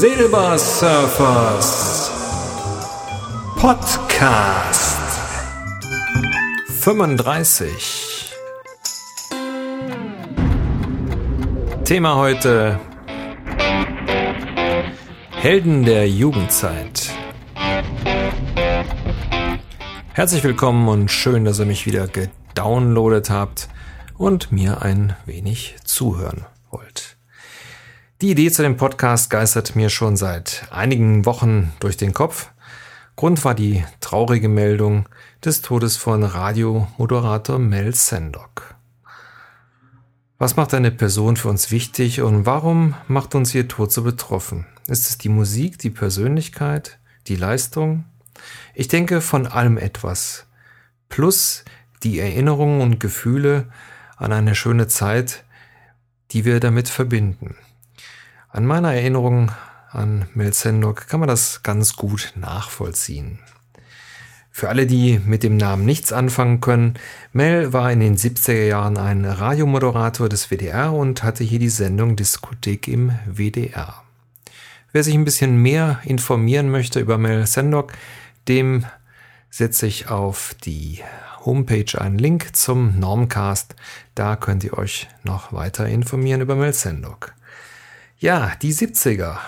Silbersurfers Podcast 35 Thema heute Helden der Jugendzeit. Herzlich willkommen und schön, dass ihr mich wieder gedownloadet habt und mir ein wenig zuhören. Die Idee zu dem Podcast geistert mir schon seit einigen Wochen durch den Kopf. Grund war die traurige Meldung des Todes von Radiomoderator Mel Sendok. Was macht eine Person für uns wichtig und warum macht uns ihr Tod so betroffen? Ist es die Musik, die Persönlichkeit, die Leistung? Ich denke von allem etwas. Plus die Erinnerungen und Gefühle an eine schöne Zeit, die wir damit verbinden. An meiner Erinnerung an Mel Sendok kann man das ganz gut nachvollziehen. Für alle, die mit dem Namen nichts anfangen können, Mel war in den 70er Jahren ein Radiomoderator des WDR und hatte hier die Sendung Diskothek im WDR. Wer sich ein bisschen mehr informieren möchte über Mel Sendok, dem setze ich auf die Homepage einen Link zum Normcast. Da könnt ihr euch noch weiter informieren über Mel Sendok. Ja, die 70er.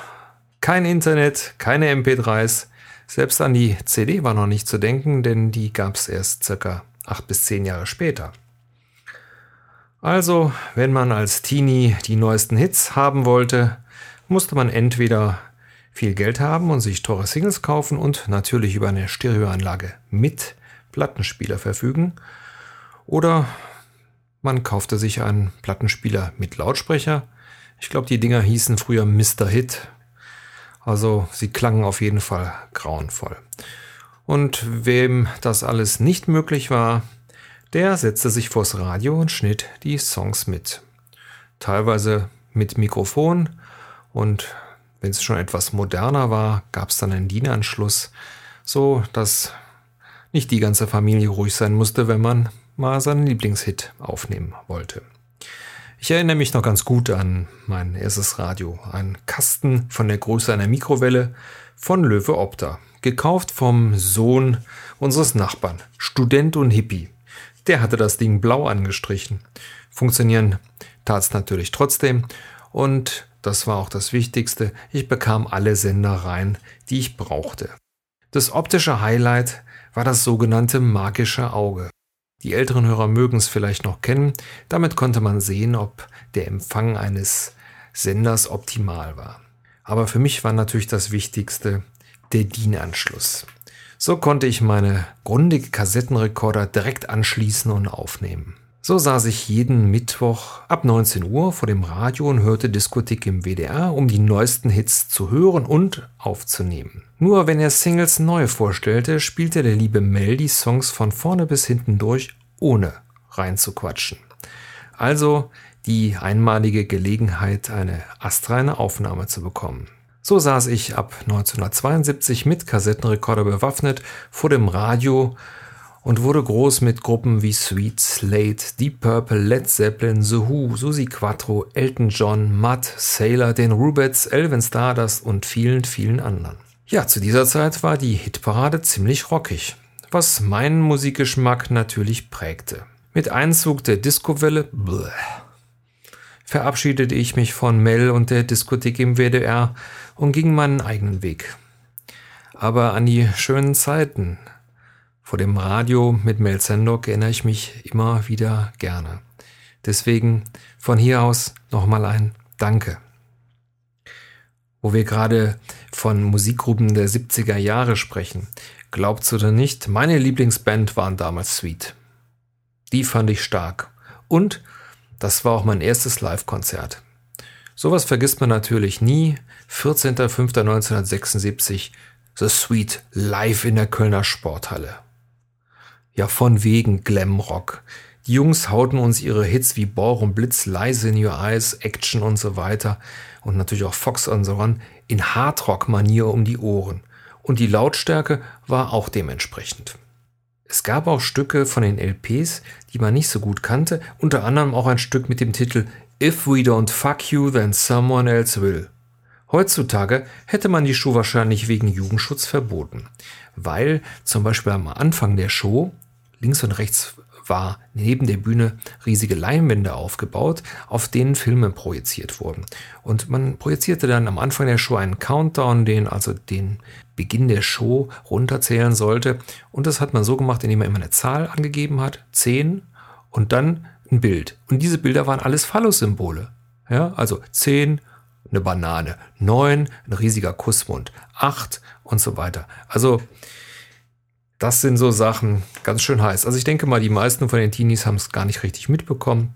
Kein Internet, keine MP3s. Selbst an die CD war noch nicht zu denken, denn die gab es erst circa acht bis zehn Jahre später. Also, wenn man als Teenie die neuesten Hits haben wollte, musste man entweder viel Geld haben und sich teure Singles kaufen und natürlich über eine Stereoanlage mit Plattenspieler verfügen, oder man kaufte sich einen Plattenspieler mit Lautsprecher, ich glaube, die Dinger hießen früher Mr. Hit. Also sie klangen auf jeden Fall grauenvoll. Und wem das alles nicht möglich war, der setzte sich vors Radio und schnitt die Songs mit. Teilweise mit Mikrofon und wenn es schon etwas moderner war, gab es dann einen DIN-Anschluss, so dass nicht die ganze Familie ruhig sein musste, wenn man mal seinen Lieblingshit aufnehmen wollte. Ich erinnere mich noch ganz gut an mein erstes Radio. Ein Kasten von der Größe einer Mikrowelle von Löwe Opta. Gekauft vom Sohn unseres Nachbarn, Student und Hippie. Der hatte das Ding blau angestrichen. Funktionieren tat es natürlich trotzdem. Und das war auch das Wichtigste. Ich bekam alle Sender rein, die ich brauchte. Das optische Highlight war das sogenannte magische Auge. Die älteren Hörer mögen es vielleicht noch kennen. Damit konnte man sehen, ob der Empfang eines Senders optimal war. Aber für mich war natürlich das Wichtigste der DIN-Anschluss. So konnte ich meine grundige Kassettenrekorder direkt anschließen und aufnehmen. So saß ich jeden Mittwoch ab 19 Uhr vor dem Radio und hörte Diskothek im WDR, um die neuesten Hits zu hören und aufzunehmen. Nur wenn er Singles neu vorstellte, spielte der liebe Mel die Songs von vorne bis hinten durch, ohne reinzuquatschen. Also die einmalige Gelegenheit, eine astreine Aufnahme zu bekommen. So saß ich ab 1972 mit Kassettenrekorder bewaffnet vor dem Radio und wurde groß mit Gruppen wie Sweet Slate, Deep Purple, Led Zeppelin, The Who, Susie Quattro, Elton John, Mudd, Sailor, den Rubettes, Elvin Stardust und vielen, vielen anderen. Ja, zu dieser Zeit war die Hitparade ziemlich rockig, was meinen Musikgeschmack natürlich prägte. Mit Einzug der Discowelle verabschiedete ich mich von Mel und der Diskothek im WDR und ging meinen eigenen Weg. Aber an die schönen Zeiten, vor dem Radio mit Mel Sendok erinnere ich mich immer wieder gerne. Deswegen von hier aus nochmal ein Danke. Wo wir gerade von Musikgruppen der 70er Jahre sprechen, glaubt's oder nicht, meine Lieblingsband waren damals Sweet. Die fand ich stark. Und das war auch mein erstes Live-Konzert. Sowas vergisst man natürlich nie. 14.05.1976, The Sweet live in der Kölner Sporthalle. Ja, von wegen Glamrock. Die Jungs hauten uns ihre Hits wie Bohr und Blitz, Leise in Your Eyes, Action und so weiter und natürlich auch Fox on the Run in Hardrock-Manier um die Ohren. Und die Lautstärke war auch dementsprechend. Es gab auch Stücke von den LPs, die man nicht so gut kannte, unter anderem auch ein Stück mit dem Titel If We Don't Fuck You, Then Someone Else Will. Heutzutage hätte man die Show wahrscheinlich wegen Jugendschutz verboten, weil zum Beispiel am Anfang der Show links und rechts war neben der Bühne riesige Leinwände aufgebaut, auf denen Filme projiziert wurden. Und man projizierte dann am Anfang der Show einen Countdown, den also den Beginn der Show runterzählen sollte. Und das hat man so gemacht, indem man immer eine Zahl angegeben hat, 10 und dann ein Bild. Und diese Bilder waren alles Phallus-Symbole. Ja, also 10, eine Banane, 9, ein riesiger Kussmund, 8 und so weiter. Also das sind so Sachen ganz schön heiß. Also ich denke mal, die meisten von den Teenies haben es gar nicht richtig mitbekommen.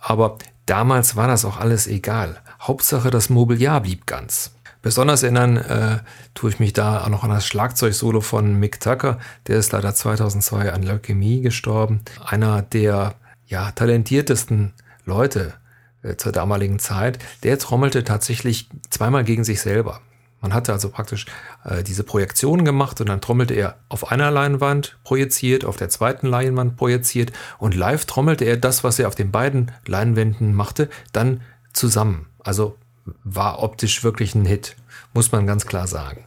Aber damals war das auch alles egal. Hauptsache, das Mobiliar blieb ganz. Besonders erinnern äh, tue ich mich da auch noch an das Schlagzeugsolo von Mick Tucker. Der ist leider 2002 an Leukämie gestorben. Einer der ja, talentiertesten Leute äh, zur damaligen Zeit. Der trommelte tatsächlich zweimal gegen sich selber. Man hatte also praktisch äh, diese Projektion gemacht und dann trommelte er auf einer Leinwand projiziert, auf der zweiten Leinwand projiziert und live trommelte er das, was er auf den beiden Leinwänden machte, dann zusammen. Also war optisch wirklich ein Hit, muss man ganz klar sagen.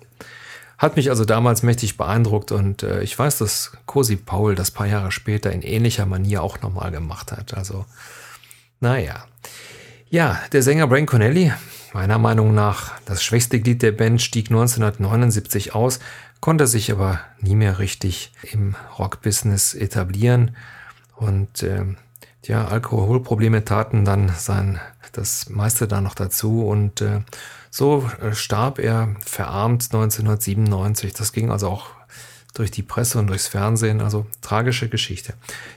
Hat mich also damals mächtig beeindruckt und äh, ich weiß, dass Cosi Paul das paar Jahre später in ähnlicher Manier auch nochmal gemacht hat. Also, naja. Ja, der Sänger Brain Connelly Meiner Meinung nach das schwächste Glied der Band stieg 1979 aus, konnte sich aber nie mehr richtig im Rockbusiness etablieren und äh, ja, Alkoholprobleme taten dann sein das meiste da noch dazu und äh, so äh, starb er verarmt 1997. Das ging also auch durch die Presse und durchs Fernsehen, also tragische Geschichte.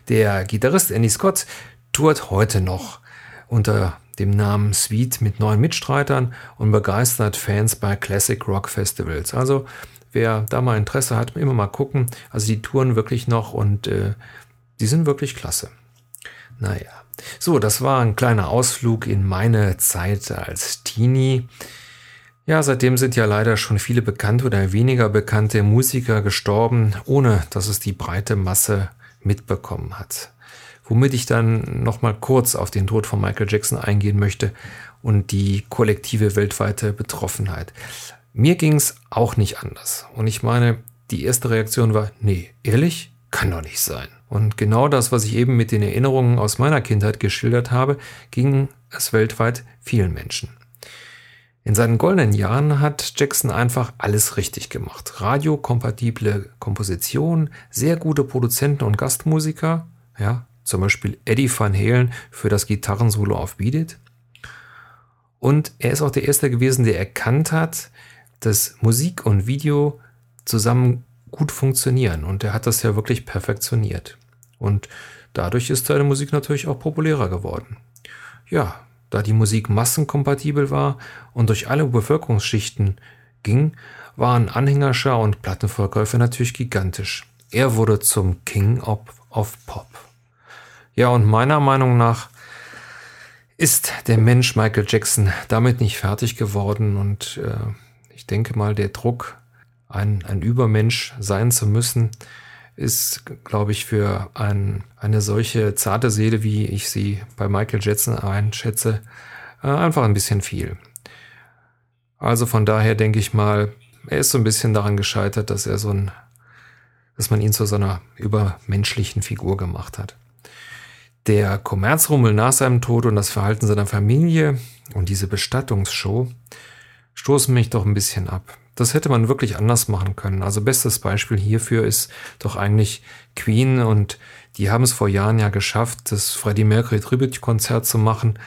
Der Gitarrist Andy Scott tourt heute noch unter dem Namen Sweet mit neuen Mitstreitern und begeistert Fans bei Classic Rock Festivals. Also wer da mal Interesse hat, immer mal gucken. Also die touren wirklich noch und äh, die sind wirklich klasse. Naja. So, das war ein kleiner Ausflug in meine Zeit als Teenie. Ja, seitdem sind ja leider schon viele bekannte oder weniger bekannte Musiker gestorben, ohne dass es die breite Masse mitbekommen hat womit ich dann nochmal kurz auf den Tod von Michael Jackson eingehen möchte und die kollektive weltweite Betroffenheit. Mir ging es auch nicht anders. Und ich meine, die erste Reaktion war, nee, ehrlich? Kann doch nicht sein. Und genau das, was ich eben mit den Erinnerungen aus meiner Kindheit geschildert habe, ging es weltweit vielen Menschen. In seinen goldenen Jahren hat Jackson einfach alles richtig gemacht. Radiokompatible Komposition, sehr gute Produzenten und Gastmusiker, ja, zum Beispiel Eddie Van Halen für das Gitarrensolo auf Beat It. Und er ist auch der Erste gewesen, der erkannt hat, dass Musik und Video zusammen gut funktionieren. Und er hat das ja wirklich perfektioniert. Und dadurch ist seine Musik natürlich auch populärer geworden. Ja, da die Musik massenkompatibel war und durch alle Bevölkerungsschichten ging, waren Anhängerschar und Plattenverkäufe natürlich gigantisch. Er wurde zum King of, of Pop. Ja, und meiner Meinung nach ist der Mensch Michael Jackson damit nicht fertig geworden und äh, ich denke mal, der Druck, ein, ein Übermensch sein zu müssen, ist, glaube ich, für ein, eine solche zarte Seele, wie ich sie bei Michael Jackson einschätze, äh, einfach ein bisschen viel. Also von daher denke ich mal, er ist so ein bisschen daran gescheitert, dass er so ein, dass man ihn zu so einer übermenschlichen Figur gemacht hat. Der Kommerzrummel nach seinem Tod und das Verhalten seiner Familie und diese Bestattungsshow stoßen mich doch ein bisschen ab. Das hätte man wirklich anders machen können. Also bestes Beispiel hierfür ist doch eigentlich Queen und die haben es vor Jahren ja geschafft, das Freddie Mercury Tribute Konzert zu machen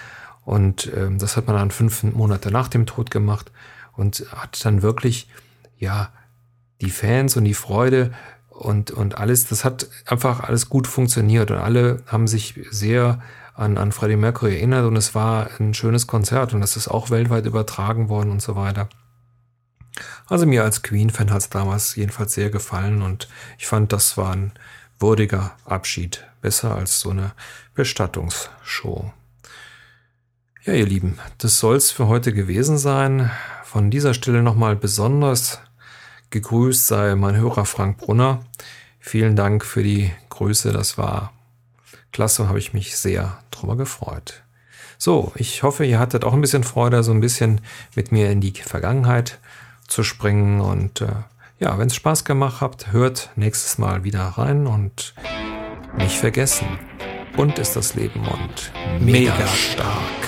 und ähm, das hat man dann fünf Monate nach dem Tod gemacht und hat dann wirklich ja die Fans und die Freude und, und alles, das hat einfach alles gut funktioniert und alle haben sich sehr an, an Freddie Mercury erinnert und es war ein schönes Konzert und das ist auch weltweit übertragen worden und so weiter. Also mir als Queen-Fan hat es damals jedenfalls sehr gefallen und ich fand, das war ein würdiger Abschied. Besser als so eine Bestattungsshow. Ja, ihr Lieben, das soll's für heute gewesen sein. Von dieser Stelle nochmal besonders Gegrüßt sei mein Hörer Frank Brunner. Vielen Dank für die Grüße, das war klasse, habe ich mich sehr drüber gefreut. So, ich hoffe, ihr hattet auch ein bisschen Freude, so ein bisschen mit mir in die Vergangenheit zu springen. Und äh, ja, wenn es Spaß gemacht habt, hört nächstes Mal wieder rein und nicht vergessen. Bunt ist das Leben und mega stark.